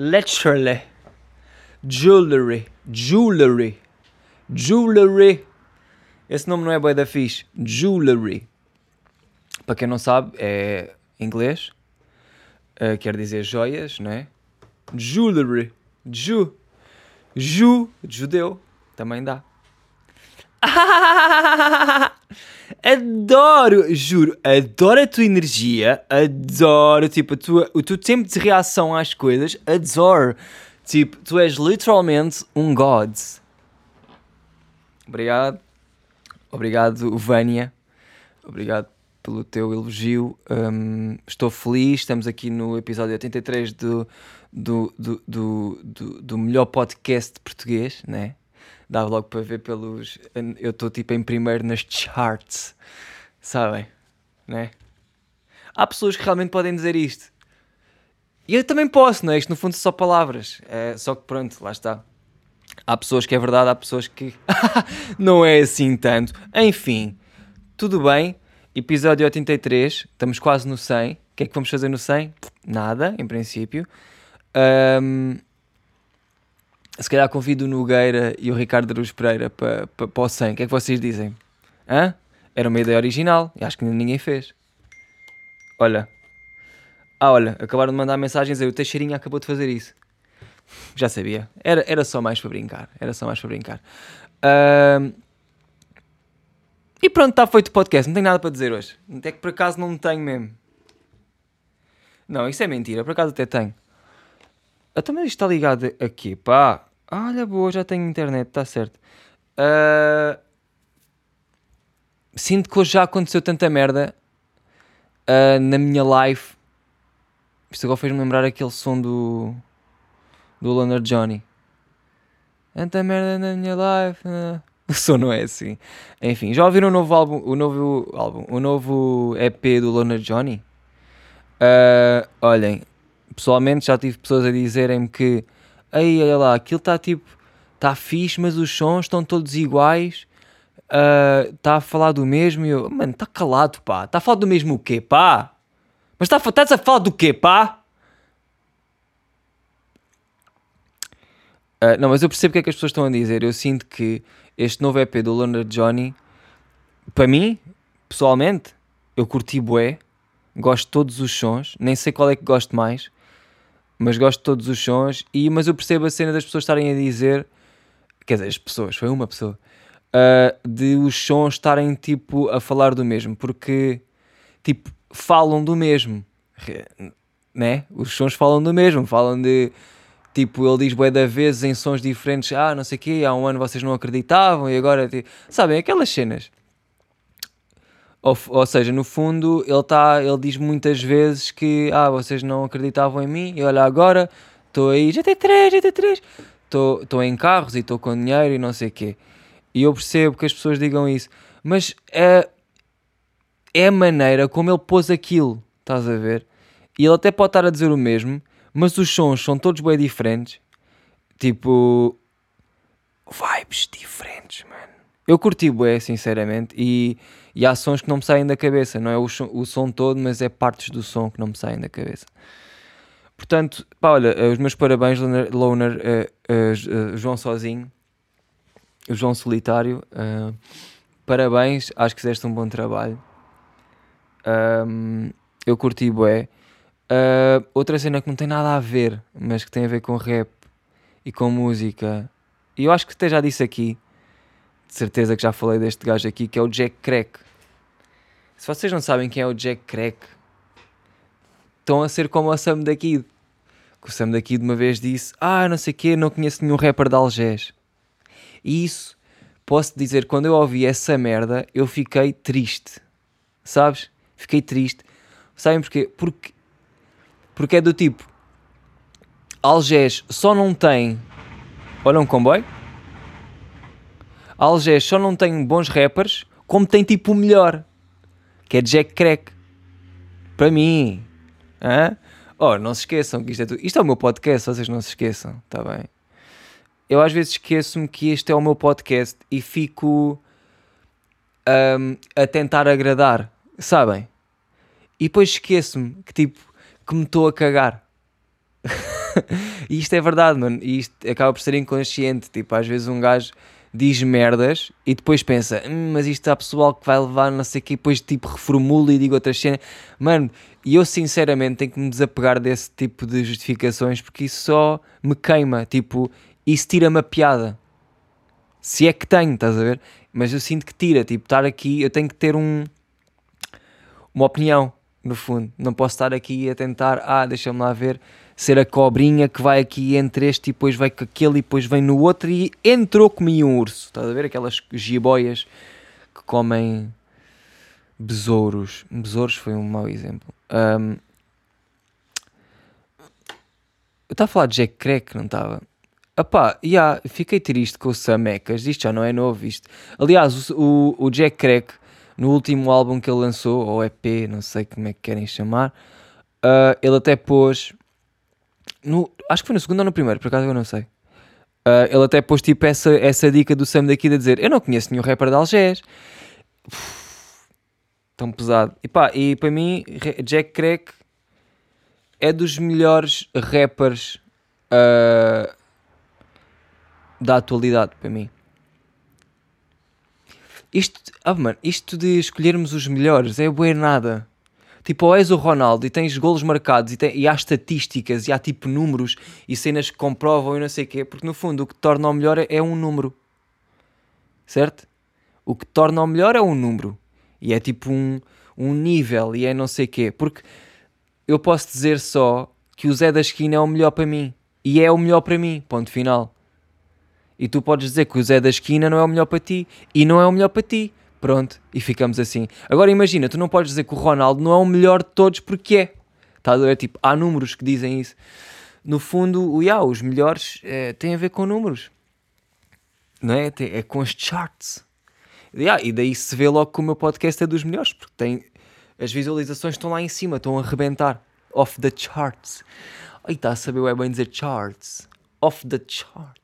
Literally. Jewelry. Jewelry. Jewelry. Esse nome não é boi da fixe. Jewelry. Para quem não sabe, é inglês. Uh, quer dizer joias, não é? Jewelry. Ju. Ju. Judeu. Também dá. adoro, juro, adoro a tua energia, adoro, tipo, tua, o teu tempo de reação às coisas, adoro. Tipo, tu és literalmente um god. Obrigado. Obrigado, Vânia. Obrigado pelo teu elogio. Um, estou feliz. Estamos aqui no episódio 83 do, do, do, do, do, do melhor podcast português, né? Dá logo para ver pelos. Eu estou tipo em primeiro nas charts, sabem? Né? Há pessoas que realmente podem dizer isto. E eu também posso, não é? Isto no fundo são só palavras. É, só que pronto, lá está. Há pessoas que é verdade, há pessoas que não é assim tanto. Enfim, tudo bem. Episódio 83, estamos quase no 100. O que é que vamos fazer no 100? Nada, em princípio. Um, se calhar convido o Nogueira e o Ricardo Aruz Pereira para, para, para o 100. O que é que vocês dizem? Hã? Era uma ideia original e acho que ninguém fez. Olha, ah, olha, acabaram de mandar mensagens aí. O Teixeirinha acabou de fazer isso. Já sabia. Era, era só mais para brincar. Era só mais para brincar. Uh... E pronto, está feito o podcast. Não tenho nada para dizer hoje. Até que por acaso não tenho mesmo. Não, isso é mentira. Por acaso até tenho. Ah, também está ligado aqui, pá. Olha, boa, já tenho internet, está certo. Uh... Sinto que hoje já aconteceu tanta merda uh, na minha live isto agora fez-me lembrar aquele som do. do Leonard Johnny. Tanta merda na minha life. Né? O som não é assim. Enfim, já ouviram o novo álbum, o novo álbum, o novo EP do Leonard Johnny? Uh, olhem, pessoalmente já tive pessoas a dizerem-me que aí olha lá, aquilo está tipo, está fixe, mas os sons estão todos iguais. Está uh, a falar do mesmo e eu, mano, está calado, pá. Está a falar do mesmo o quê, pá? Mas tá, estás a falar do quê, pá? Uh, não, mas eu percebo o que é que as pessoas estão a dizer. Eu sinto que este novo EP do Leonard Johnny, para mim, pessoalmente, eu curti bué, gosto de todos os sons, nem sei qual é que gosto mais, mas gosto de todos os sons, e, mas eu percebo a cena das pessoas estarem a dizer, quer dizer, as pessoas, foi uma pessoa, uh, de os sons estarem tipo a falar do mesmo, porque tipo, falam do mesmo, né? Os sons falam do mesmo, falam de tipo, ele diz bué da vezes em sons diferentes, ah, não sei o quê, há um ano vocês não acreditavam e agora, tipo, sabem, aquelas cenas. Ou, ou seja, no fundo, ele, tá, ele diz muitas vezes que, ah, vocês não acreditavam em mim e olha agora, estou aí, GT3, GT3, estou em carros e estou com dinheiro e não sei o quê. E eu percebo que as pessoas digam isso, mas é, é a maneira como ele pôs aquilo, estás a ver? E ele até pode estar a dizer o mesmo, mas os sons são todos bem diferentes. Tipo, vibes diferentes, mano. Eu curti bué, sinceramente, e, e há sons que não me saem da cabeça, não é o, o som todo, mas é partes do som que não me saem da cabeça. Portanto, pá, olha, os meus parabéns, Loner, uh, uh, uh, João Sozinho, João Solitário. parabéns, acho que fizeste um bom trabalho. Um, eu curti bué. Uh, outra cena que não tem nada a ver, mas que tem a ver com rap e com música. E eu acho que até já disse aqui, de certeza que já falei deste gajo aqui, que é o Jack Crack. Se vocês não sabem quem é o Jack Crack, estão a ser como o Sam da Kid. Que o Sam da Kid uma vez disse: Ah, não sei o quê, não conheço nenhum rapper de Algés. E isso, posso dizer, quando eu ouvi essa merda, eu fiquei triste. Sabes? Fiquei triste. Sabem porquê? Porque, porque é do tipo. Algés só não tem. Olha um comboio. Algés só não tem bons rappers, como tem tipo o melhor, que é Jack Crack. Para mim. Hã? Oh, não se esqueçam que isto é tudo. Isto é o meu podcast, vocês não se esqueçam, está bem? Eu às vezes esqueço-me que este é o meu podcast e fico um, a tentar agradar, sabem? E depois esqueço-me que tipo, que me estou a cagar. e isto é verdade, mano. E isto acaba por ser inconsciente. Tipo, às vezes um gajo diz merdas e depois pensa, hum, mas isto há pessoal que vai levar não sei o que, e depois tipo reformulo e digo outras cenas. Mano, e eu sinceramente tenho que me desapegar desse tipo de justificações porque isso só me queima. Tipo, isso tira-me a piada. Se é que tenho, estás a ver? Mas eu sinto que tira. Tipo, estar aqui, eu tenho que ter um, uma opinião, no fundo. Não posso estar aqui a tentar, ah, deixa-me lá ver ser a cobrinha que vai aqui entre este e depois vai com aquele e depois vem no outro e entrou comi um urso. Estás a ver aquelas jiboias que comem besouros. Besouros foi um mau exemplo. Um, eu estava a falar de Jack Crack, não estava? Epá, yeah, fiquei triste com o Samecas, isto já não é novo, isto. Aliás, o, o Jack Crack, no último álbum que ele lançou, ou EP, não sei como é que querem chamar, uh, ele até pôs no, acho que foi no segundo ou no primeiro, por acaso eu não sei. Uh, ele até pôs tipo essa, essa dica do Sam daqui de dizer: Eu não conheço nenhum rapper de Algés. tão pesado. E pá, e para mim, Jack Crack é dos melhores rappers uh, da atualidade para mim. Isto, ah, mano, isto de escolhermos os melhores é bué nada. Tipo, ou és o Ronaldo e tens golos marcados e, tem, e há estatísticas e há tipo números e cenas que comprovam e não sei o quê, porque no fundo o que torna o melhor é, é um número. Certo? O que torna o melhor é um número. E é tipo um, um nível e é não sei o quê. Porque eu posso dizer só que o Zé da Esquina é o melhor para mim. E é o melhor para mim. Ponto final. E tu podes dizer que o Zé da Esquina não é o melhor para ti. E não é o melhor para ti. Pronto, e ficamos assim. Agora imagina, tu não podes dizer que o Ronaldo não é o melhor de todos porque é. Tá, é tipo, há números que dizem isso. No fundo, o yeah, os melhores é, têm a ver com números. Não é? É com as charts. Yeah, e daí se vê logo que o meu podcast é dos melhores, porque tem as visualizações estão lá em cima, estão a arrebentar. Off the charts. Aí está a saber é bem dizer charts. Off the charts.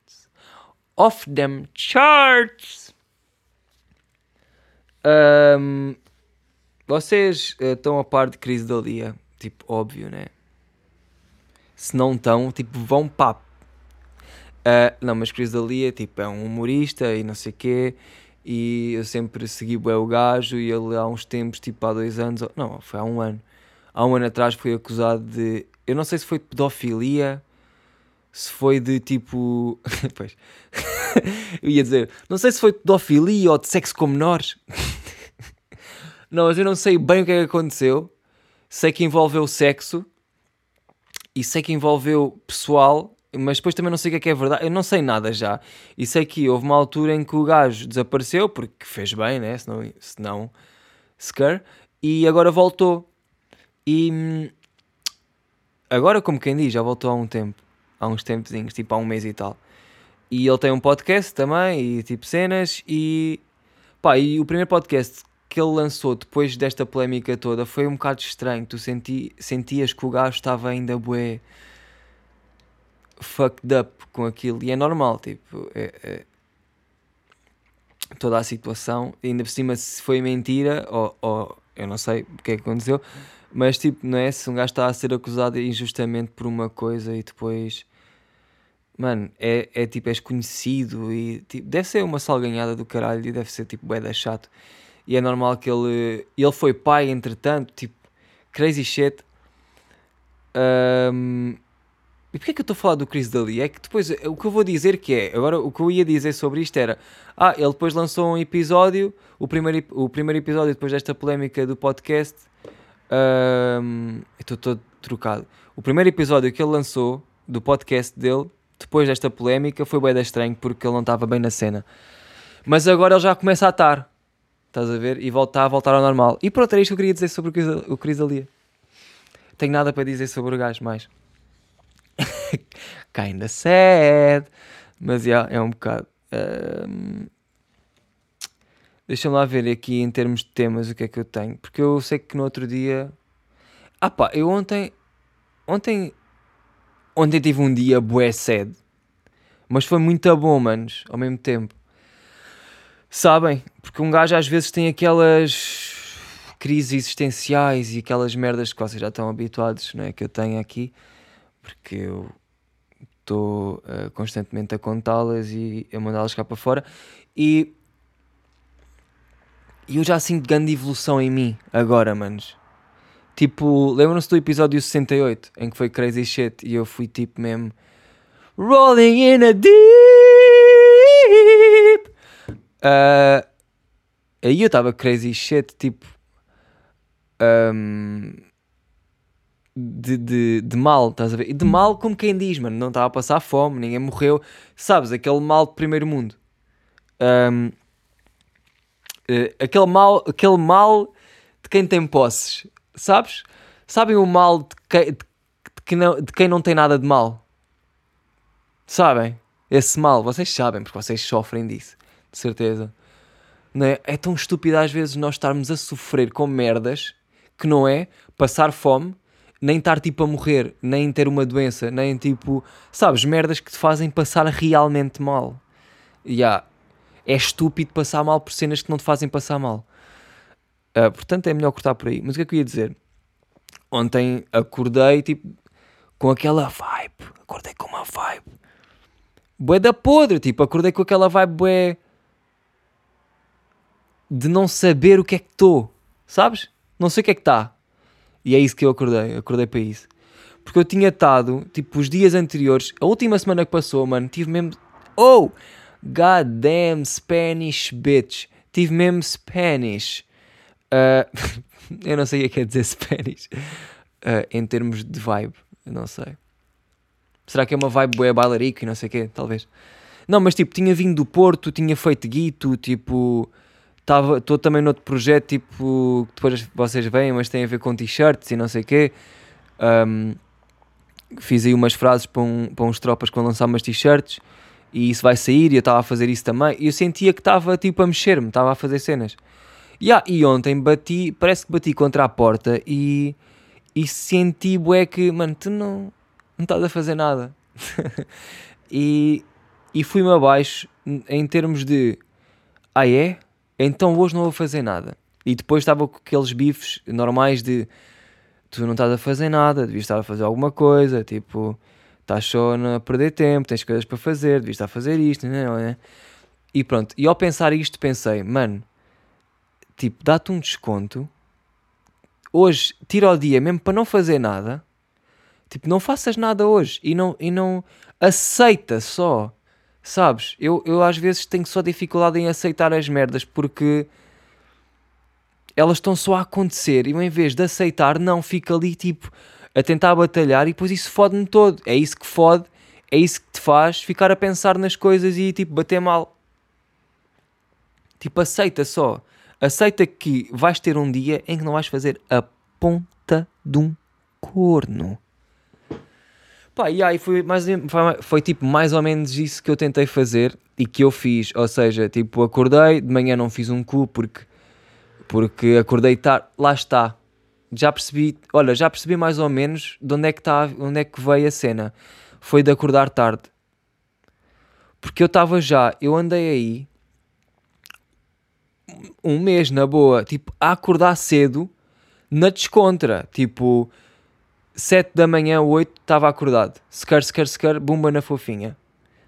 Off them charts. Um, vocês uh, estão a par de crise da Lia? Tipo, óbvio, né? Se não estão, tipo, vão papo. Uh, não, mas Cris Lia tipo, é um humorista e não sei o quê. E eu sempre segui bem o gajo. E ele há uns tempos, tipo há dois anos, não, foi há um ano. Há um ano atrás foi acusado de. Eu não sei se foi de pedofilia, se foi de tipo. pois. eu ia dizer, não sei se foi de pedofilia ou de sexo com menores. não, mas eu não sei bem o que é que aconteceu. Sei que envolveu sexo e sei que envolveu pessoal, mas depois também não sei o que é que é verdade. Eu não sei nada já. E sei que houve uma altura em que o gajo desapareceu, porque fez bem, né? Senão, senão sequer, e agora voltou. E hum, agora, como quem diz, já voltou há um tempo, há uns tempozinhos, tipo há um mês e tal. E ele tem um podcast também, e tipo cenas, e pá, e o primeiro podcast que ele lançou depois desta polémica toda foi um bocado estranho. Tu senti, sentias que o gajo estava ainda bué fucked up com aquilo, e é normal, tipo, é, é, toda a situação, ainda por cima se foi mentira, ou, ou eu não sei o que é que aconteceu, mas tipo, não é? Se um gajo está a ser acusado injustamente por uma coisa e depois mano, é, é tipo, és conhecido e tipo, deve ser uma salganhada do caralho e deve ser tipo, bué da chato. E é normal que ele, ele foi pai, entretanto, tipo, crazy shit. Um, e porquê é que eu estou a falar do Chris Daly? É que depois, o que eu vou dizer que é, agora o que eu ia dizer sobre isto era, ah, ele depois lançou um episódio, o primeiro, o primeiro episódio depois desta polémica do podcast, um, estou todo trocado. O primeiro episódio que ele lançou do podcast dele depois desta polémica foi bem estranho porque ele não estava bem na cena. Mas agora ele já começa a estar. Estás a ver? E volta a voltar ao normal. E pronto, era isto que eu queria dizer sobre o Cris Alia. Tenho nada para dizer sobre o gajo mais. Kinda sad. Mas yeah, é um bocado. Um... Deixa-me lá ver aqui em termos de temas o que é que eu tenho. Porque eu sei que no outro dia. Ah pá, eu ontem. Ontem Ontem tive um dia bué sede. Mas foi muito bom, manos, ao mesmo tempo. Sabem? Porque um gajo às vezes tem aquelas crises existenciais e aquelas merdas que vocês já estão habituados, não é? Que eu tenho aqui. Porque eu estou uh, constantemente a contá-las e a mandá-las cá para fora. E, e eu já sinto grande evolução em mim agora, manos. Tipo, lembram-se do episódio 68 em que foi Crazy Shit e eu fui tipo mesmo Rolling in a deep. Uh, aí eu estava crazy shit, tipo. Um, de, de, de mal, estás a ver? E de mal, como quem diz, mano, não estava a passar fome, ninguém morreu, sabes? Aquele mal de primeiro mundo, um, uh, aquele mal, aquele mal de quem tem posses, sabes? Sabem o mal de, que, de, de, não, de quem não tem nada de mal, sabem? Esse mal, vocês sabem, porque vocês sofrem disso, de certeza. Não é? é tão estúpido às vezes nós estarmos a sofrer com merdas que não é passar fome nem estar tipo a morrer, nem ter uma doença, nem tipo, sabes, merdas que te fazem passar realmente mal. Yeah. É estúpido passar mal por cenas que não te fazem passar mal. Uh, portanto, é melhor cortar por aí. Mas o que é que eu ia dizer? Ontem acordei tipo com aquela vibe. Acordei com uma vibe. Bué da podre, tipo, acordei com aquela vibe bué de não saber o que é que estou, sabes? Não sei o que é que está. E é isso que eu acordei, acordei para isso. Porque eu tinha estado, tipo, os dias anteriores, a última semana que passou, mano, tive mesmo. Oh! Goddamn Spanish bitch. Tive mesmo Spanish. Uh, eu não sei o que é dizer Spanish. Uh, em termos de vibe, eu não sei. Será que é uma vibe boa bailarica e não sei o quê? Talvez. Não, mas tipo, tinha vindo do Porto, tinha feito guito, tipo Estou também noutro projeto, tipo, depois vocês veem, mas tem a ver com t-shirts e não sei o quê. Um, fiz aí umas frases para, um, uns tropas que vão lançar umas t-shirts e isso vai sair e eu estava a fazer isso também. E eu sentia que estava tipo a mexer-me, estava a fazer cenas. Yeah, e ontem bati, parece que bati contra a porta e, e senti, bué, que, mano, tu não, não estás a fazer nada. e e fui-me abaixo em termos de, ah é? então hoje não vou fazer nada. E depois estava com aqueles bifes normais de tu não estás a fazer nada, devias estar a fazer alguma coisa, tipo, estás só a perder tempo, tens coisas para fazer, devias estar a fazer isto, não é? E pronto, e ao pensar isto pensei, mano, tipo, dá-te um desconto, hoje tira o dia mesmo para não fazer nada, tipo, não faças nada hoje e não, e não aceita só Sabes? Eu, eu às vezes tenho só dificuldade em aceitar as merdas porque elas estão só a acontecer e eu, em vez de aceitar, não, fica ali tipo a tentar batalhar e depois isso fode-me todo. É isso que fode, é isso que te faz ficar a pensar nas coisas e tipo bater mal. Tipo, aceita só. Aceita que vais ter um dia em que não vais fazer a ponta de um corno. Pá, e aí foi, mais, foi, foi tipo mais ou menos isso que eu tentei fazer e que eu fiz. Ou seja, tipo, acordei, de manhã não fiz um cu porque, porque acordei tarde. Lá está. Já percebi, olha, já percebi mais ou menos de onde é que, tá, onde é que veio a cena. Foi de acordar tarde. Porque eu estava já, eu andei aí um mês na boa, tipo, a acordar cedo na descontra. Tipo, 7 da manhã, 8, estava acordado. Secar, secar, secar, bumba na fofinha.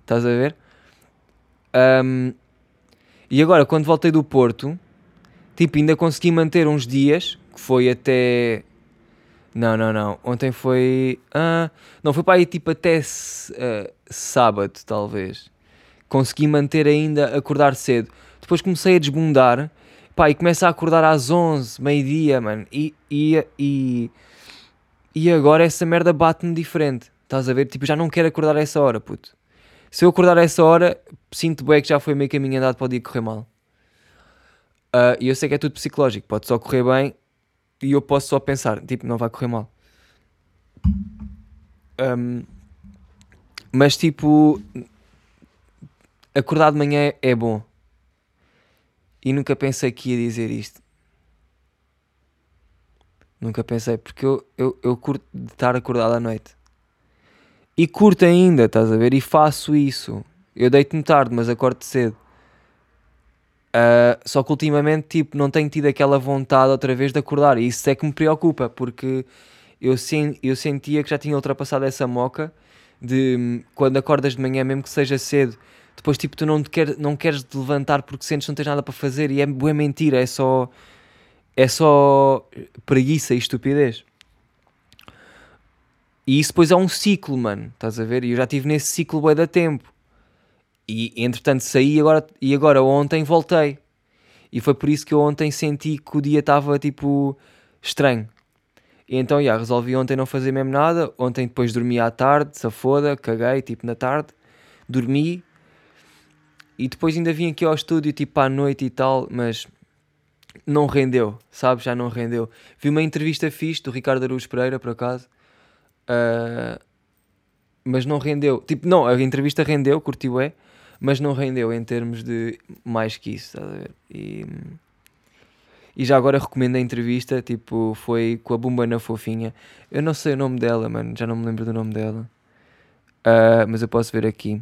Estás a ver? Um, e agora, quando voltei do Porto, tipo, ainda consegui manter uns dias, que foi até. Não, não, não. Ontem foi. Ah, não, foi para aí tipo até uh, sábado, talvez. Consegui manter ainda, acordar cedo. Depois comecei a desbundar. Pá, e começa a acordar às 11, meio-dia, mano. E, e, e e agora essa merda bate-me diferente. Estás a ver? Tipo, já não quero acordar a essa hora, puto. Se eu acordar a essa hora, sinto bem que já foi meio caminho andado para o dia correr mal. Uh, e eu sei que é tudo psicológico, pode só correr bem e eu posso só pensar, tipo, não vai correr mal. Um, mas tipo, acordar de manhã é bom. E nunca pensei que ia dizer isto. Nunca pensei, porque eu, eu, eu curto de estar acordado à noite. E curto ainda, estás a ver? E faço isso. Eu deito-me tarde, mas acordo cedo. Uh, só que ultimamente, tipo, não tenho tido aquela vontade outra vez de acordar. E isso é que me preocupa, porque eu, sen eu sentia que já tinha ultrapassado essa moca de hum, quando acordas de manhã, mesmo que seja cedo, depois tipo tu não, te quer, não queres te levantar porque sentes que não tens nada para fazer e é boa mentira, é só é só preguiça e estupidez. E isso depois é um ciclo, mano, estás a ver? E eu já estive nesse ciclo bué da tempo. E entretanto saí agora, e agora ontem voltei. E foi por isso que eu ontem senti que o dia estava tipo estranho. E então, já, resolvi ontem não fazer mesmo nada. Ontem depois dormi à tarde, se foda, caguei, tipo na tarde. Dormi. E depois ainda vim aqui ao estúdio, tipo à noite e tal, mas não rendeu, sabe? Já não rendeu. Vi uma entrevista fixe do Ricardo Araújo Pereira, por acaso. Uh, mas não rendeu. Tipo, não, a entrevista rendeu, curtiu é, mas não rendeu em termos de mais que isso, estás a ver? E, e já agora recomendo a entrevista, tipo, foi com a Bumba na Fofinha. Eu não sei o nome dela, mano, já não me lembro do nome dela. Uh, mas eu posso ver aqui.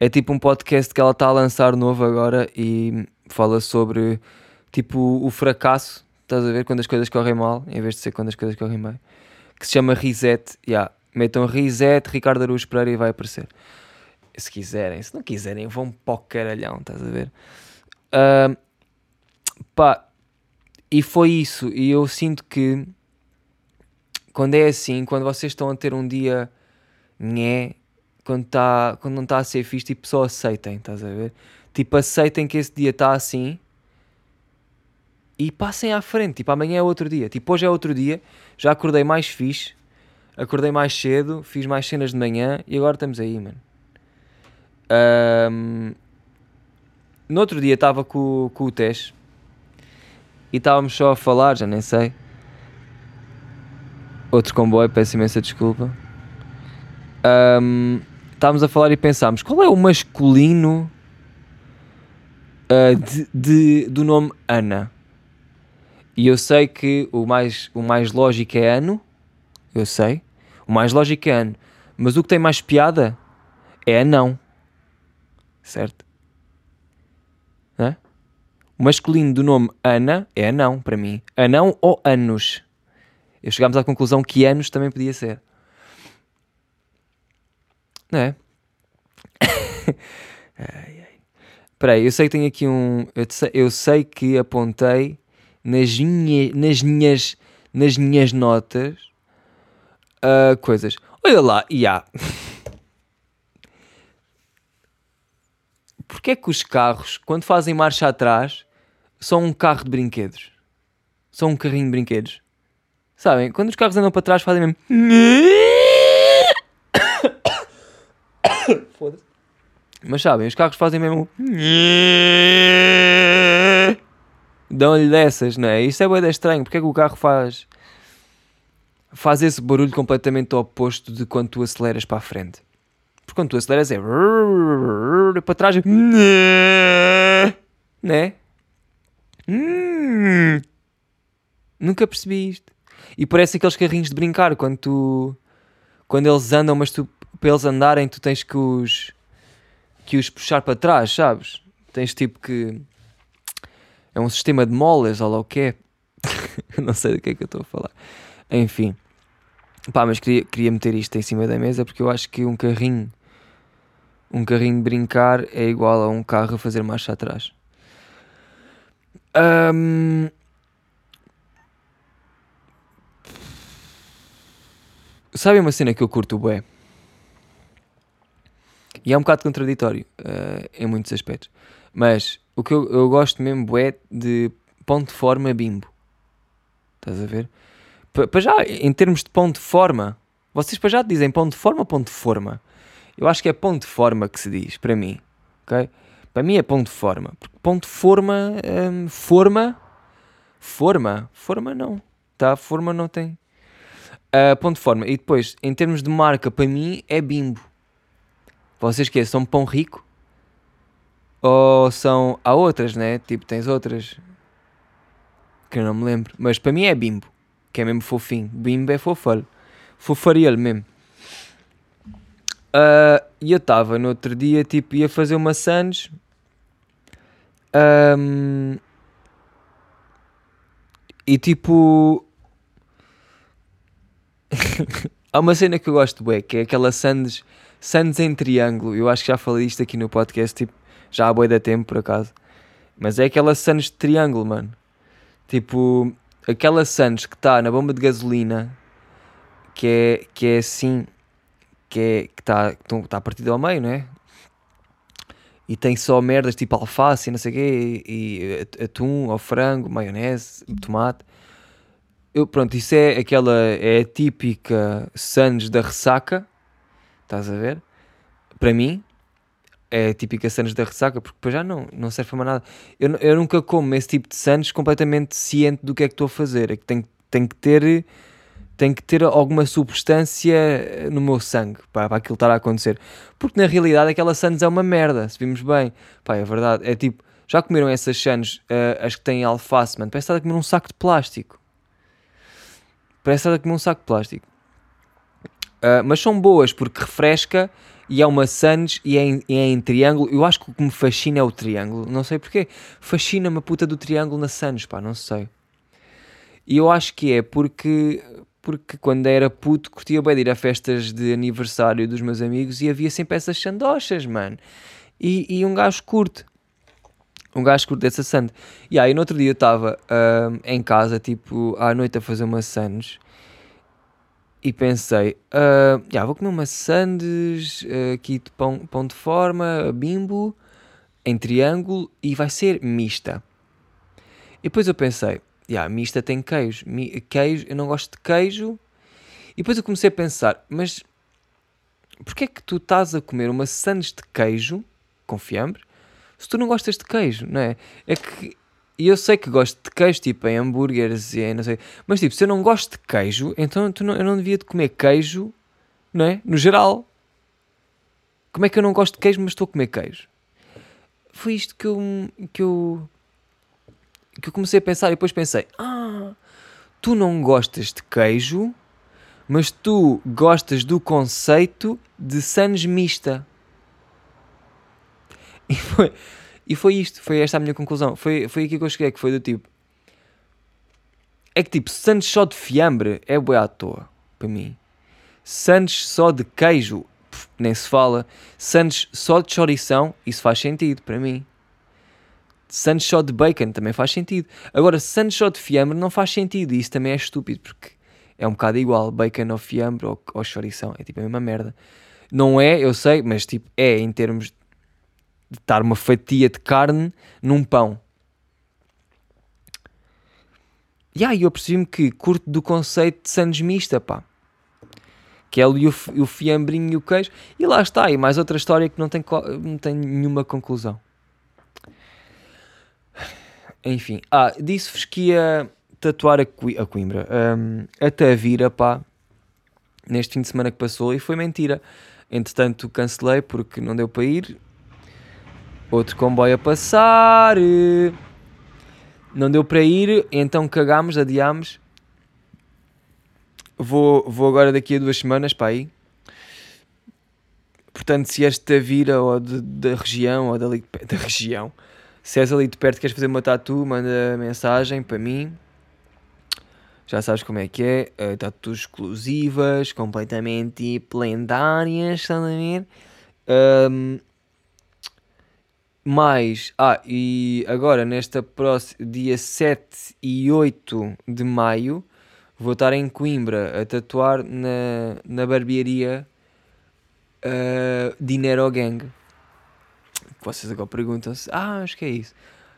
É tipo um podcast que ela está a lançar novo agora e fala sobre, tipo, o fracasso, estás a ver? Quando as coisas correm mal, em vez de ser quando as coisas correm bem. Que se chama Reset. Yeah. Metam Reset, Ricardo Araújo Pereira e vai aparecer se quiserem, se não quiserem, vão para o caralhão, estás a ver? Uh, pá, e foi isso. E eu sinto que quando é assim, quando vocês estão a ter um dia nhé, quando, tá, quando não está a ser fixe, tipo, só aceitem, estás a ver? Tipo, aceitem que esse dia está assim e passem à frente. Tipo, amanhã é outro dia. Tipo, hoje é outro dia. Já acordei mais fixe, acordei mais cedo, fiz mais cenas de manhã e agora estamos aí, mano. Um, no outro dia estava com, com o Tesh e estávamos só a falar, já nem sei. Outro comboio, peço imensa desculpa. Um, estávamos a falar e pensámos: qual é o masculino uh, de, de, do nome Ana? E eu sei que o mais, o mais lógico é ano, eu sei. O mais lógico é ano. Mas o que tem mais piada é anão certo? O masculino do nome Ana é anão, para mim. Anão ou anos. Eu chegámos à conclusão que anos também podia ser. Não é? Espera aí, eu sei que tenho aqui um... Eu sei, eu sei que apontei nas, minha, nas, minhas, nas minhas notas uh, coisas. Olha lá, e yeah. Porquê é que os carros, quando fazem marcha atrás, são um carro de brinquedos? São um carrinho de brinquedos. Sabem? Quando os carros andam para trás, fazem mesmo. Foda-se. Mas sabem, os carros fazem mesmo. Dão-lhe dessas, não é? Isso é bem estranho. Porque é que o carro faz. faz esse barulho completamente oposto de quando tu aceleras para a frente? Porque quando tu aceleras é para trás, né? Hum. Nunca percebi isto. E parece aqueles carrinhos de brincar quando tu quando eles andam, mas tu para eles andarem tu tens que os que os puxar para trás, sabes? Tens tipo que é um sistema de molas, ou lá o que é. não sei do que é que eu estou a falar. Enfim. Pá, mas queria, queria meter isto em cima da mesa porque eu acho que um carrinho um carrinho de brincar é igual a um carro a fazer marcha atrás. Um... Sabe uma cena que eu curto bué? E é um bocado contraditório uh, em muitos aspectos. Mas o que eu, eu gosto mesmo bué de ponto de forma bimbo. Estás a ver? Para já, em termos de ponto de forma, vocês para já dizem ponto de forma ou ponto de forma? Eu acho que é ponto de forma que se diz, para mim. ok? Para mim é ponto de forma. Porque ponto de forma, hum, forma, forma, forma não. Tá? Forma não tem. Uh, ponto de forma. E depois, em termos de marca, para mim é bimbo. Vocês que São pão rico? Ou são. Há outras, né? Tipo, tens outras. Que eu não me lembro. Mas para mim é bimbo. Que é mesmo fofinho. Bimbo é fofalho. Fofarilho mesmo. Uh, e eu estava no outro dia, tipo, ia fazer uma Sands. Um, e tipo. Há uma cena que eu gosto bué, que é aquela sandes, sandes em triângulo. Eu acho que já falei isto aqui no podcast, tipo, já há bué da tempo, por acaso. Mas é aquela sandes de triângulo, mano. Tipo, aquela sandes que está na bomba de gasolina, que é, que é assim, que é que está tá partida ao meio, não é? E tem só merdas tipo alface não sei o quê, e, e atum ou frango, maionese, tomate. Eu, pronto, isso é aquela, é a típica Sandes da ressaca, estás a ver? Para mim, é a típica Sandes da ressaca, porque depois já não, não serve para nada. Eu, eu nunca como esse tipo de Sandes completamente ciente do que é que estou a fazer. É que tem, tem que ter tem que ter alguma substância no meu sangue para, para aquilo estar a acontecer. Porque na realidade aquela Sandes é uma merda, se vimos bem. Pá, é verdade. É tipo, já comeram essas Sandes, uh, as que têm alface, mano? Parece estar a comer um saco de plástico. Parece estar a comer um saco de plástico. Uh, mas são boas porque refresca e é uma Sands e é em, é em, triângulo. Eu acho que o que me fascina é o triângulo. Não sei porquê. Fascina-me a puta do triângulo na Sands, pá, não sei. E eu acho que é porque, porque quando era puto curtia bem de ir a festas de aniversário dos meus amigos e havia sempre essas sandochas, mano. E, e um gajo curte um gajo curto dessa sandes. E aí no outro dia eu estava uh, em casa, tipo, à noite a fazer uma sandes e pensei, uh, yeah, vou comer uma sandes uh, aqui de pão, pão de forma, bimbo, em triângulo e vai ser mista. E depois eu pensei, yeah, mista tem queijo, Mi queijo, eu não gosto de queijo. E depois eu comecei a pensar, mas porquê é que tu estás a comer uma sandes de queijo com fiambre se tu não gostas de queijo, não é? É que e eu sei que gosto de queijo, tipo em hambúrgueres e não sei. Mas tipo, se eu não gosto de queijo, então não, eu não devia de comer queijo, não é? No geral. Como é que eu não gosto de queijo, mas estou a comer queijo? Foi isto que eu, que eu, que eu comecei a pensar e depois pensei: ah, tu não gostas de queijo, mas tu gostas do conceito de sanes mista. E foi, e foi isto, foi esta a minha conclusão. Foi, foi aqui que eu cheguei, que foi do tipo. É que tipo, Santos só de fiambre é bué à toa, para mim. Santos só de queijo, nem se fala. Santos só de chorição, isso faz sentido para mim. Só de bacon também faz sentido. Agora, só de fiambre não faz sentido. E isso também é estúpido, porque é um bocado igual. Bacon ou fiambre ou, ou chorição. É tipo a mesma merda. Não é, eu sei, mas tipo, é em termos de estar uma fatia de carne num pão. E aí eu percebi-me que curto do conceito de sandes mista, pá. Que é o, o fiambrinho e o queijo. E lá está, e mais outra história que não tem, não tem nenhuma conclusão. Enfim, ah, disse-vos que ia tatuar a, a Coimbra, um, a Tavira, pá, neste fim de semana que passou, e foi mentira. Entretanto, cancelei porque não deu para ir, Outro comboio a passar. Não deu para ir, então cagámos, adiámos. Vou, vou agora daqui a duas semanas para aí. Portanto, se és de Tavira ou de, da região, ou dali, da região, se és ali de perto queres fazer uma tatu, manda mensagem para mim. Já sabes como é que é. Uh, exclusivas, completamente lendárias, estás a ver? Um, mais, ah, e agora nesta próxima, dia 7 e 8 de maio, vou estar em Coimbra a tatuar na, na barbearia uh, Dinero Gang. Vocês agora perguntam-se, ah, acho que é isso.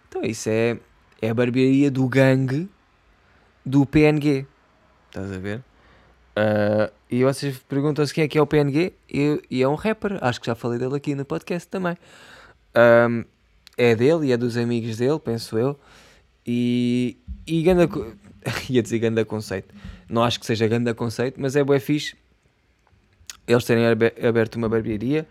Então isso é, é a barbearia do gangue do PNG. Estás a ver? Uh, e vocês perguntam-se quem é que é o PNG e, e é um rapper, acho que já falei dele aqui no podcast também. Um, é dele e é dos amigos dele, penso eu. E, e ganda, ia dizer ganda conceito. Não acho que seja ganda conceito, mas é bué fixe eles terem aberto uma barbearia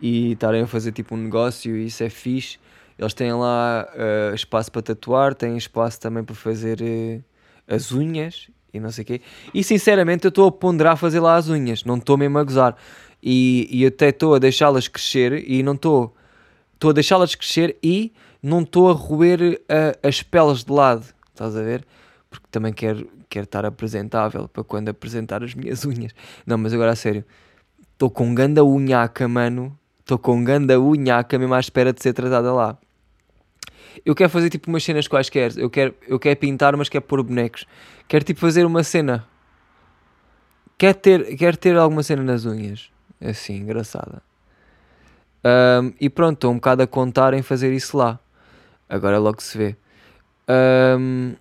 e estarem a fazer tipo um negócio e isso é fixe. Eles têm lá uh, espaço para tatuar, têm espaço também para fazer uh, as unhas e não sei o quê. E sinceramente eu estou a ponderar fazer lá as unhas, não estou mesmo a gozar. E, e até estou a deixá-las crescer e não estou estou a deixá-las crescer e não estou a roer uh, as peles de lado, estás a ver? Porque também quero, quero estar apresentável para quando apresentar as minhas unhas. Não, mas agora a sério, estou com ganda unhaca, mano. Estou com ganda unhaca mesmo à espera de ser tratada lá. Eu quero fazer tipo umas cenas quaisquer. Eu quero, eu quero pintar, mas quero pôr bonecos. Quero tipo fazer uma cena. Quero ter, quero ter alguma cena nas unhas. Assim, engraçada. Um, e pronto, estou um bocado a contar em fazer isso lá. Agora logo se vê. Um,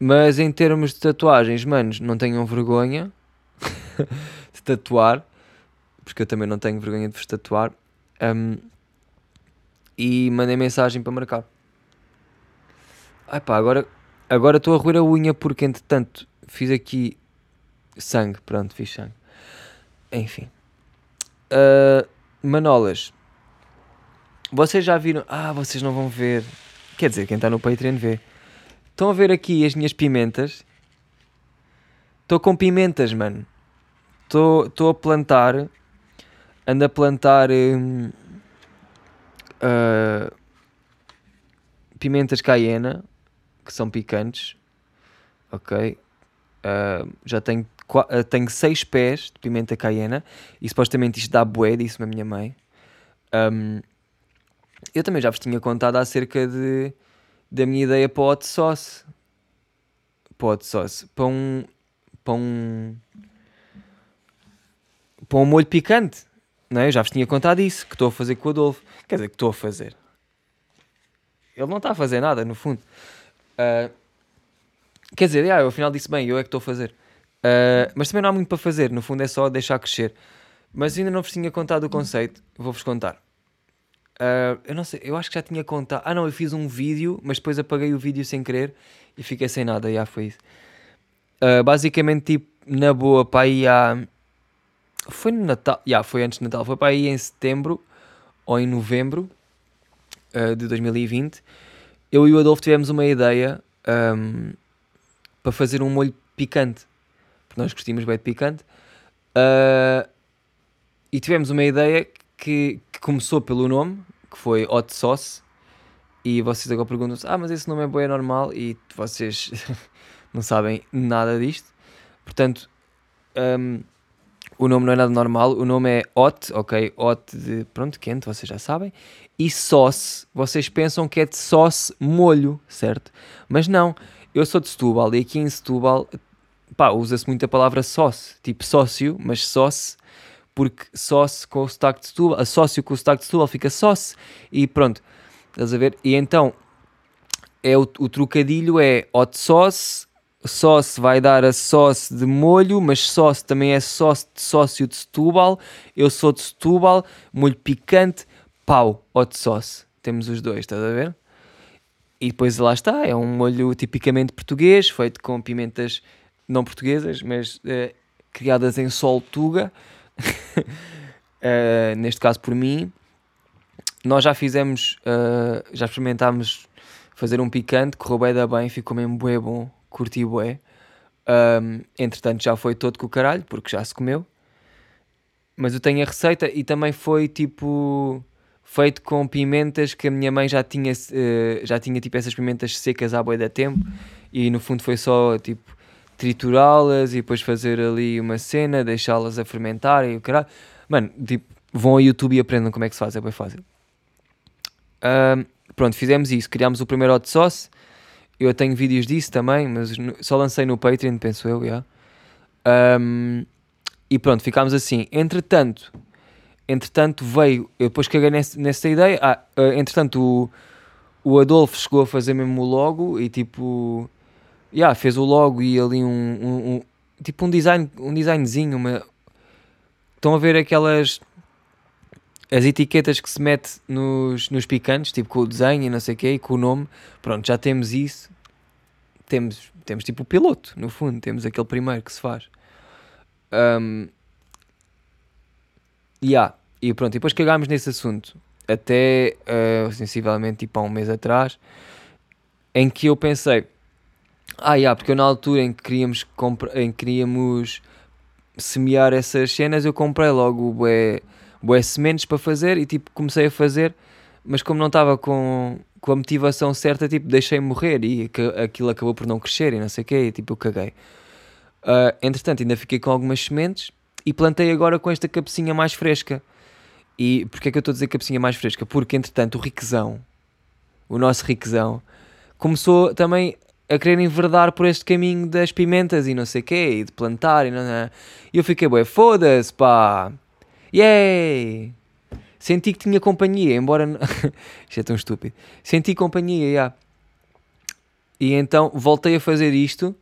mas em termos de tatuagens, manos, não tenham vergonha de tatuar, porque eu também não tenho vergonha de vos tatuar. Um, e mandei mensagem para marcar. Ai pá, agora agora estou a roer a unha porque entretanto fiz aqui sangue, pronto, fiz sangue. Enfim. Uh, manolas. Vocês já viram? Ah, vocês não vão ver. Quer dizer, quem está no Patreon vê. Estão a ver aqui as minhas pimentas? Estou com pimentas, mano. Estou a plantar. Ando a plantar. Uh, pimentas cayena, que são picantes. Ok. Uh, já tenho, uh, tenho seis pés de pimenta cayena. E supostamente isto dá bué, disse-me a minha mãe. Um, eu também já vos tinha contado acerca de da minha ideia para o hot sauce. Para o hot sauce. Para um. Para um. Para um molho picante. Não é? Eu já vos tinha contado isso. Que estou a fazer com o Adolfo. Quer dizer, que estou a fazer. Ele não está a fazer nada, no fundo. Uh, quer dizer, yeah, eu afinal disse bem, eu é que estou a fazer. Uh, mas também não há muito para fazer. No fundo é só deixar crescer. Mas ainda não vos tinha contado o conceito. Vou-vos contar. Uh, eu não sei, eu acho que já tinha contado. Ah, não, eu fiz um vídeo, mas depois apaguei o vídeo sem querer e fiquei sem nada. Já foi isso. Uh, basicamente, tipo, na boa, para aí há. Foi no Natal, já foi antes de Natal, foi para aí em setembro ou em novembro uh, de 2020. Eu e o Adolfo tivemos uma ideia um, para fazer um molho picante, porque nós gostamos bem de picante. e tivemos uma ideia que, que, começou pelo nome, que foi Hot Sauce, e vocês agora perguntam-se, ah, mas esse nome é boa, é normal, e vocês não sabem nada disto. Portanto, um, o nome não é nada normal, o nome é Hot, ok? Hot de, pronto, quente, vocês já sabem. E Sauce, vocês pensam que é de sauce molho, certo? Mas não, eu sou de Setúbal, e aqui em Setúbal, pá, usa-se muito a palavra sauce, tipo sócio, mas sauce porque sauce com o sotaque de Setúbal, assócio com o sotaque de Setúbal, fica sauce e pronto, estás a ver? E então, é o, o trocadilho é hot sauce, sauce vai dar a sauce de molho, mas sauce também é sauce de sócio de Setúbal, eu sou de Setúbal, molho picante, pau, hot sauce, temos os dois, estás a ver? E depois lá está, é um molho tipicamente português, feito com pimentas não portuguesas, mas uh, criadas em sol tuga, uh, neste caso por mim, nós já fizemos, uh, já experimentámos fazer um picante, correu bem da bem, ficou mesmo bué bom, curti bué. Um, entretanto já foi todo com o caralho, porque já se comeu. Mas eu tenho a receita e também foi tipo feito com pimentas que a minha mãe já tinha, uh, já tinha tipo essas pimentas secas à boia da tempo e no fundo foi só tipo triturá-las e depois fazer ali uma cena, deixá-las a fermentar e o caralho. Mano, tipo, vão ao YouTube e aprendam como é que se faz, é bem fácil. Um, pronto, fizemos isso, criámos o primeiro hot sauce. Eu tenho vídeos disso também, mas só lancei no Patreon, penso eu, já. Um, e pronto, ficámos assim. Entretanto, entretanto veio, eu depois caguei nessa, nessa ideia. Ah, uh, entretanto, o, o Adolfo chegou a fazer mesmo o logo e tipo yeah, fez o logo e ali um, um, um, tipo um design, um designzinho, uma... estão a ver aquelas as etiquetas que se mete nos, nos picantes, tipo com o desenho e não sei o quê, e com o nome, pronto, já temos isso, temos, temos tipo o piloto, no fundo, temos aquele primeiro que se faz. Um, yeah, e pronto, e depois cagámos nesse assunto, até uh, sensivelmente tipo há um mês atrás, em que eu pensei, ah, yeah, porque eu na altura em que queríamos, em que queríamos semear essas cenas, eu comprei logo bué, bué sementes para fazer e tipo comecei a fazer, mas como não estava com, com a motivação certa, tipo, deixei morrer e aquilo acabou por não crescer e não sei o quê, e tipo, eu caguei. Uh, entretanto, ainda fiquei com algumas sementes e plantei agora com esta cabecinha mais fresca. E porquê é que eu estou a dizer cabecinha mais fresca? Porque, entretanto, o riquezão, o nosso riquezão, começou também a querer enverdar por este caminho das pimentas e não sei o quê, e de plantar e não, não. E eu fiquei, bué, foda-se, pá! Yay! Senti que tinha companhia, embora. isto é tão estúpido. Senti companhia. Yeah. E então voltei a fazer isto.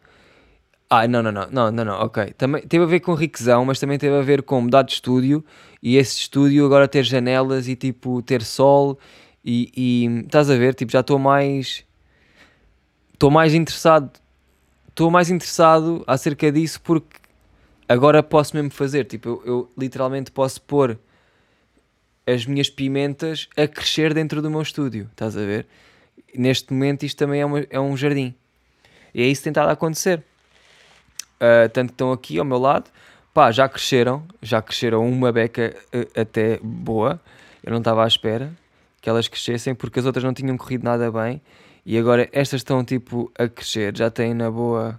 Ah, não, não, não, não, não, não, ok. Também teve a ver com riquezão, mas também teve a ver com mudar de estúdio e esse estúdio agora ter janelas e tipo ter sol e, e estás a ver, tipo, já estou mais estou mais interessado estou mais interessado acerca disso porque agora posso mesmo fazer, tipo, eu, eu literalmente posso pôr as minhas pimentas a crescer dentro do meu estúdio, estás a ver? Neste momento isto também é, uma, é um jardim. E é isso que tem a acontecer. Uh, tanto que estão aqui ao meu lado, pá, já cresceram, já cresceram uma beca uh, até boa. Eu não estava à espera que elas crescessem porque as outras não tinham corrido nada bem. E agora estas estão tipo a crescer, já têm na boa.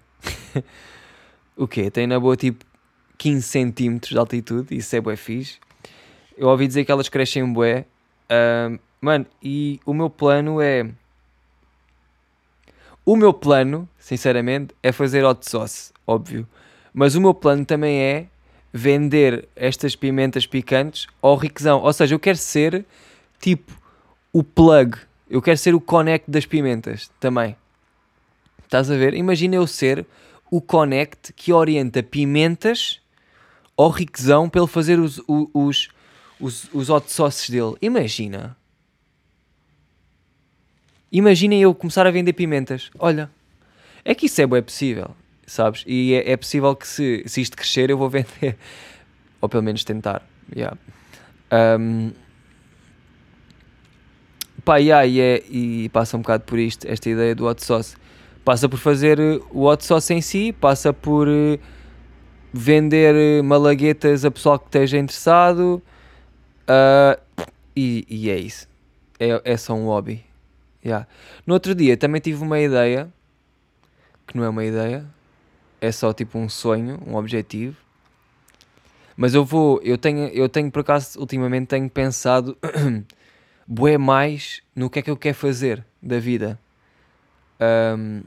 o quê? Têm na boa tipo 15 centímetros de altitude, isso é bué fixe. Eu ouvi dizer que elas crescem bué. Uh, mano, e o meu plano é. O meu plano, sinceramente, é fazer hot sauce, óbvio. Mas o meu plano também é vender estas pimentas picantes ao riquezão. Ou seja, eu quero ser tipo o plug. Eu quero ser o connect das pimentas também. Estás a ver? Imagina eu ser o connect que orienta pimentas ao riquezão para ele fazer os, os, os, os hot sauces dele. Imagina. Imaginem eu começar a vender pimentas. Olha, é que isso é bem possível, sabes? E é, é, possível que se, se isto crescer eu vou vender. Ou pelo menos tentar. Yeah. Um, pá, yeah, é, e passa um bocado por isto, esta ideia do hot sauce. Passa por fazer o hot sauce em si, passa por uh, vender malaguetas a pessoal que esteja interessado, Uh, e, e, é isso. É, é só um hobby. Yeah. No outro dia também tive uma ideia, que não é uma ideia, é só tipo um sonho, um objetivo. Mas eu vou, eu tenho, eu tenho por acaso, ultimamente tenho pensado bué mais no que é que eu quero fazer da vida. Um...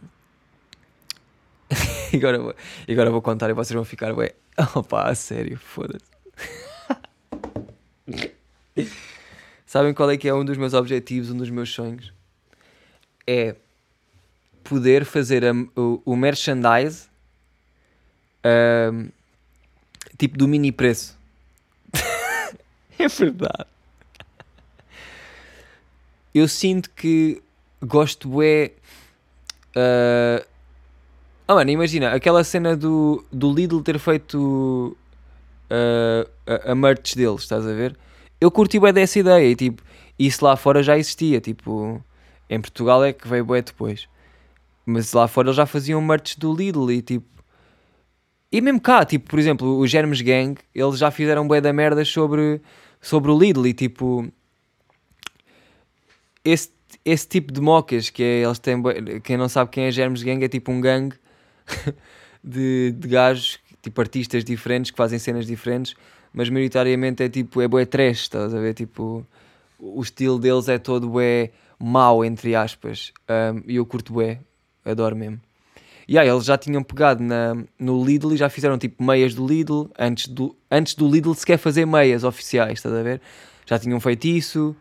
agora, vou, agora vou contar e vocês vão ficar bué. Opa, a sério, foda-se. Sabem qual é que é um dos meus objetivos, um dos meus sonhos? É poder fazer a, o, o, merchandise um, tipo do mini preço. é verdade. Eu sinto que gosto é. Uh... Oh, mano, imagina aquela cena do, do Lidl ter feito uh, a, a merch deles, estás a ver? Eu curti bem dessa ideia e tipo, isso lá fora já existia, tipo, em Portugal é que veio bem depois. Mas lá fora eles já faziam merch do Lidl e tipo. E mesmo cá, tipo, por exemplo, o Germes Gang, eles já fizeram bué da merda sobre, sobre o Lidl e tipo. Esse, esse tipo de mocas que é, eles têm. Quem não sabe quem é Germes Gang é tipo um gangue de, de gajos tipo artistas diferentes que fazem cenas diferentes, mas maioritariamente é tipo, é bué trash, estás a ver? Tipo, o estilo deles é todo bué mau, entre aspas, e eu curto bué, adoro mesmo. E aí, eles já tinham pegado na, no Lidl e já fizeram tipo meias do Lidl, antes do, antes do Lidl sequer fazer meias oficiais, estás a ver? Já tinham feito isso,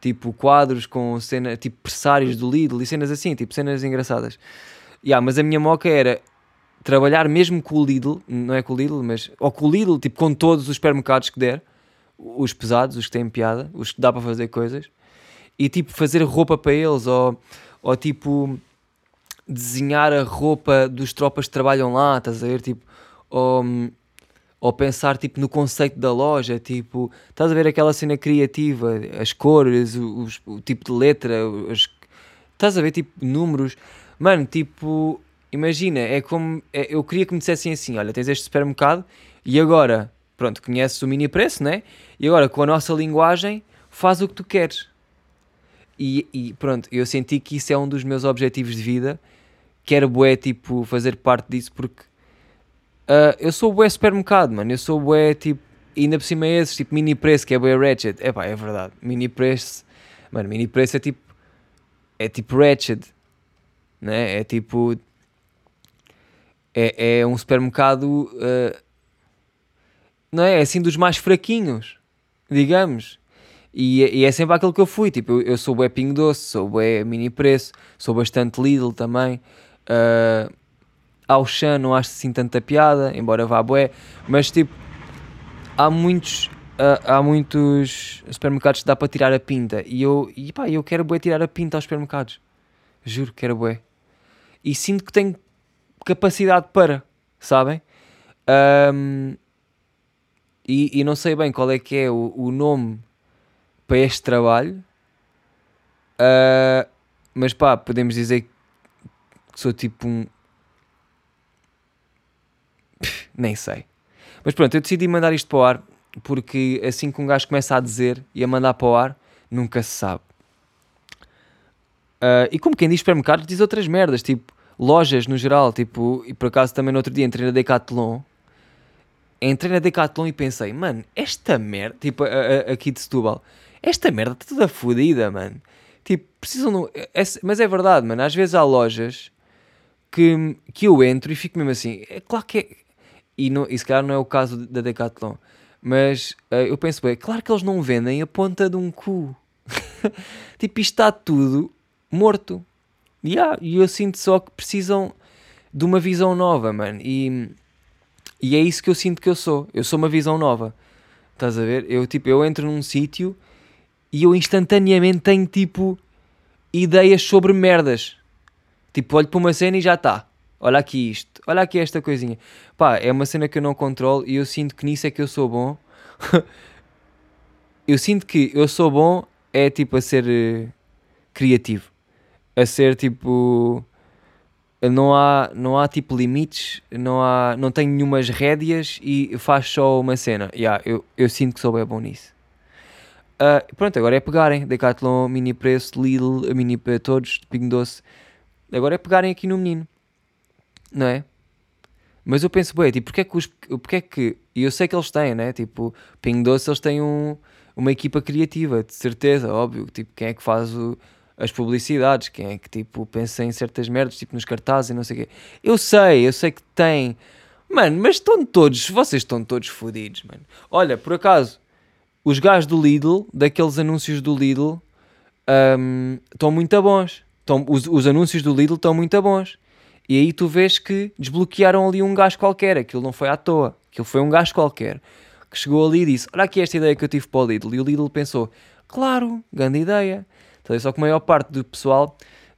tipo quadros com cena, tipo pressários do Lidl e cenas assim, tipo cenas engraçadas. Yeah, mas a minha moca era trabalhar mesmo com o Lidl, não é com o Lidl, mas ou com o Lidl, tipo com todos os supermercados que der, os pesados, os que têm piada, os que dá para fazer coisas, e tipo fazer roupa para eles, ou, ou tipo desenhar a roupa dos tropas que trabalham lá, estás a ver? Tipo, ou, ou pensar tipo no conceito da loja, tipo, estás a ver aquela cena criativa, as cores, o tipo de letra, os, estás a ver tipo números, mano, tipo imagina, é como. É, eu queria que me dissessem assim: olha, tens este supermercado e agora, pronto, conheces o mini preço, né? E agora com a nossa linguagem, faz o que tu queres. E, e pronto, eu senti que isso é um dos meus objetivos de vida. Quero bué, tipo, fazer parte disso porque uh, eu sou bué supermercado, mano. Eu sou bué, tipo, ainda por cima é esses, tipo, mini preço, que é bué ratchet. É pá, é verdade. Mini preço, mano, mini preço é tipo, é tipo ratchet, né? É tipo, é, é um supermercado, uh, não é? É assim dos mais fraquinhos, digamos. E, e, é sempre aquilo que eu fui. Tipo, eu, eu sou bué Pingo Doce, sou bué Mini Preço, sou bastante Lidl também. Uh, ao chão não acho assim tanta piada, embora vá bué. Mas tipo, há muitos, uh, há muitos supermercados que dá para tirar a pinta. E eu, e, pá, eu quero bué tirar a pinta aos supermercados. Juro que quero bué. E sinto que tenho capacidade para, sabem? Um, e, e, não sei bem qual é que é o, o nome para este trabalho. Uh, mas pá, podemos dizer que sou tipo um. Nem sei. Mas pronto, eu decidi mandar isto para o ar porque assim que um gajo começa a dizer e a mandar para o ar, nunca se sabe. Uh, e como quem diz supermercado, diz outras merdas, tipo lojas no geral, tipo, e por acaso também no outro dia entrei na Decathlon entrei na Decathlon e pensei, mano, esta merda, tipo, a, a, aqui de Setúbal, esta merda está toda fodida, mano. Tipo, precisam. De, é, mas é verdade, mano. Às vezes há lojas que, que eu entro e fico mesmo assim. É claro que é. E, não, e se calhar não é o caso da Decathlon. Mas uh, eu penso, é claro que eles não vendem a ponta de um cu. tipo, isto está tudo morto. Yeah, e eu sinto só que precisam de uma visão nova, mano. E, e é isso que eu sinto que eu sou. Eu sou uma visão nova. Estás a ver? Eu, tipo, eu entro num sítio e eu instantaneamente tenho tipo ideias sobre merdas. Tipo, olho para uma cena e já está. Olha aqui isto, olha aqui esta coisinha. Pá, é uma cena que eu não controlo e eu sinto que nisso é que eu sou bom. eu sinto que eu sou bom é tipo a ser uh, criativo. A ser tipo. Não há, não há tipo limites, não, há, não tenho nenhumas rédeas e faz só uma cena. Yeah, eu, eu sinto que sou bem bom nisso. Uh, pronto, agora é pegarem. Decathlon, mini preço, Lidl, mini para todos, Pingo Doce. Agora é pegarem aqui no menino. Não é? Mas eu penso, bem, tipo, porque é que os. Porque é que. E eu sei que eles têm, né? Tipo, Pingo Doce, eles têm um, uma equipa criativa, de certeza, óbvio. Tipo, quem é que faz o, as publicidades? Quem é que, tipo, pensa em certas merdas, tipo, nos cartazes e não sei o quê. Eu sei, eu sei que tem. Mano, mas estão todos. Vocês estão todos fodidos, mano. Olha, por acaso os gajos do Lidl, daqueles anúncios do Lidl, um, estão muito bons. Estão, os, os anúncios do Lidl estão muito bons. E aí tu vês que desbloquearam ali um gajo qualquer. Aquilo não foi à toa. Aquilo foi um gajo qualquer que chegou ali e disse: Olha aqui esta ideia que eu tive para o Lidl. E o Lidl pensou: Claro, grande ideia. Então, só que a maior parte do pessoal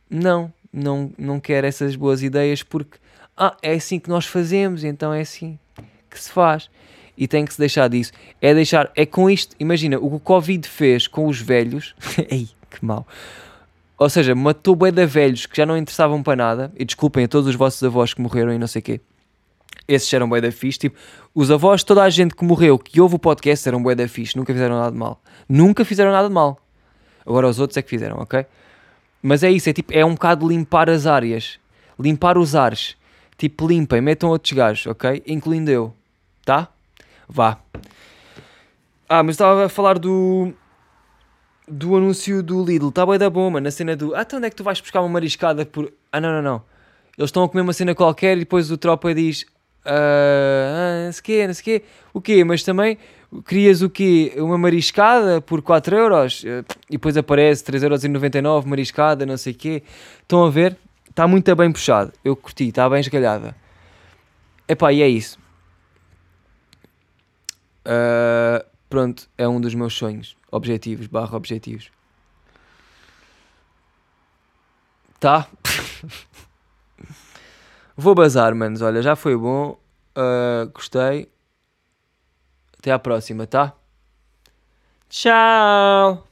não, não, não quer essas boas ideias porque ah, é assim que nós fazemos, então é assim que se faz e tem que se deixar disso. É deixar, é com isto, imagina, o que o Covid fez com os velhos, ei, que mal. Ou seja, matou bué de velhos que já não interessavam para nada, e desculpem a todos os vossos avós que morreram e não sei o quê. Esses eram bué da fixe, tipo, os avós, toda a gente que morreu, que ouve o podcast, eram bué da fixe, nunca fizeram nada de mal. Nunca fizeram nada de mal. Agora os outros é que fizeram, ok? Mas é isso, é tipo, é um bocado limpar as áreas, limpar os ares. Tipo, limpem, metam outros gajos, ok? Incluindo eu, tá? Vá. Ah, mas estava a falar do. Do anúncio do Lidl. Está bem da bomba na cena do. Ah, então onde é que tu vais buscar uma mariscada por. Ah, não, não, não. Eles estão a comer uma cena qualquer e depois o tropa diz. Ah, não sei quê, não sei quê. O quê? Mas também querias o quê? Uma mariscada por 4 euros? E depois aparece 3,99€ mariscada, não sei o quê. Estão a ver? Está muito bem puxado. Eu curti, está bem esgalhada. Epá, e é isso. Uh, pronto, é um dos meus sonhos. Objetivos, barra objetivos. Tá? Vou bazar, manos. Olha, já foi bom. Uh, gostei. Até à próxima, tá? Tchau!